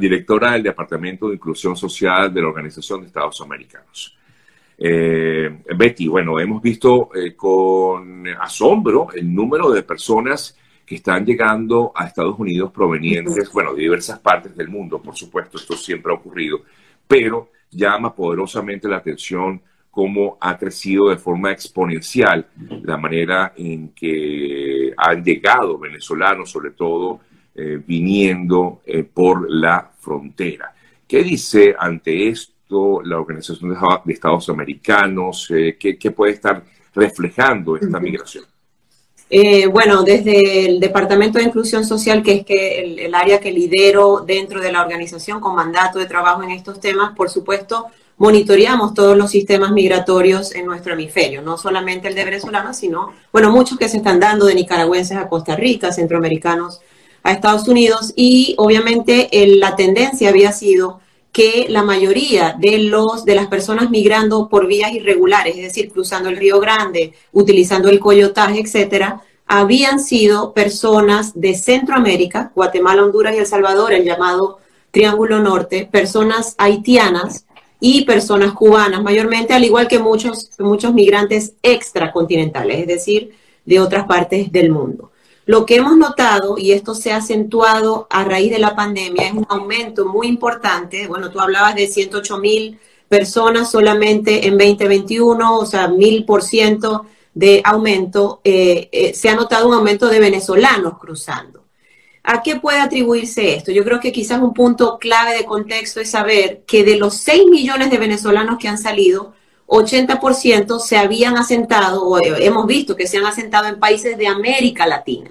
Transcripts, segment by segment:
directora del Departamento de Inclusión Social de la Organización de Estados Americanos. Eh, Betty, bueno, hemos visto eh, con asombro el número de personas que están llegando a Estados Unidos provenientes, bueno, de diversas partes del mundo, por supuesto, esto siempre ha ocurrido, pero llama poderosamente la atención cómo ha crecido de forma exponencial la manera en que han llegado venezolanos, sobre todo eh, viniendo eh, por la frontera. ¿Qué dice ante esto la Organización de Estados Americanos? Eh, ¿qué, puede estar reflejando esta migración? bueno, desde el Departamento de Inclusión Social, que es que el, área que lidero dentro de la organización con mandato de trabajo en estos temas, por supuesto, monitoreamos todos los sistemas migratorios en nuestro hemisferio, no solamente el de venezolanos, sino, bueno, muchos que se están dando de nicaragüenses a Costa Rica, centroamericanos a Estados Unidos y obviamente la tendencia había sido que la mayoría de los de las personas migrando por vías irregulares, es decir, cruzando el Río Grande, utilizando el coyotaje, etcétera, habían sido personas de Centroamérica, Guatemala, Honduras y El Salvador, el llamado Triángulo Norte, personas haitianas y personas cubanas, mayormente, al igual que muchos, muchos migrantes extracontinentales, es decir, de otras partes del mundo. Lo que hemos notado, y esto se ha acentuado a raíz de la pandemia, es un aumento muy importante. Bueno, tú hablabas de 108 mil personas solamente en 2021, o sea, mil por ciento de aumento. Eh, eh, se ha notado un aumento de venezolanos cruzando. ¿A qué puede atribuirse esto? Yo creo que quizás un punto clave de contexto es saber que de los 6 millones de venezolanos que han salido, 80% se habían asentado, o hemos visto que se han asentado en países de América Latina.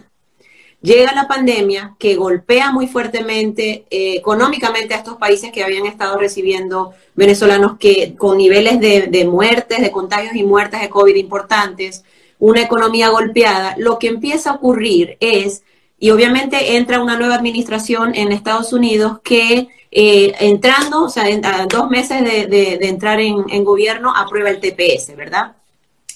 Llega la pandemia que golpea muy fuertemente eh, económicamente a estos países que habían estado recibiendo venezolanos que con niveles de, de muertes, de contagios y muertes de COVID importantes, una economía golpeada. Lo que empieza a ocurrir es, y obviamente entra una nueva administración en Estados Unidos que eh, entrando, o sea, dos meses de, entrar en, gobierno, aprueba el TPS, ¿verdad?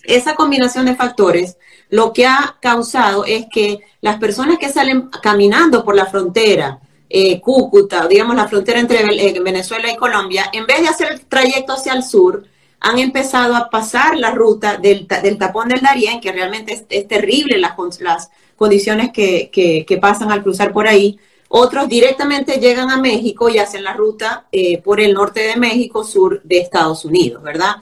Esa combinación de factores lo que ha causado es que las personas que salen caminando por la frontera, eh, Cúcuta, digamos la frontera entre eh, Venezuela y Colombia, en vez de hacer el trayecto hacia el sur, han empezado a pasar la ruta del, tapón del Darién, que realmente es, terrible las, las condiciones que, que, pasan al cruzar por ahí, otros directamente llegan a México y hacen la ruta eh, por el norte de México, sur de Estados Unidos, ¿verdad?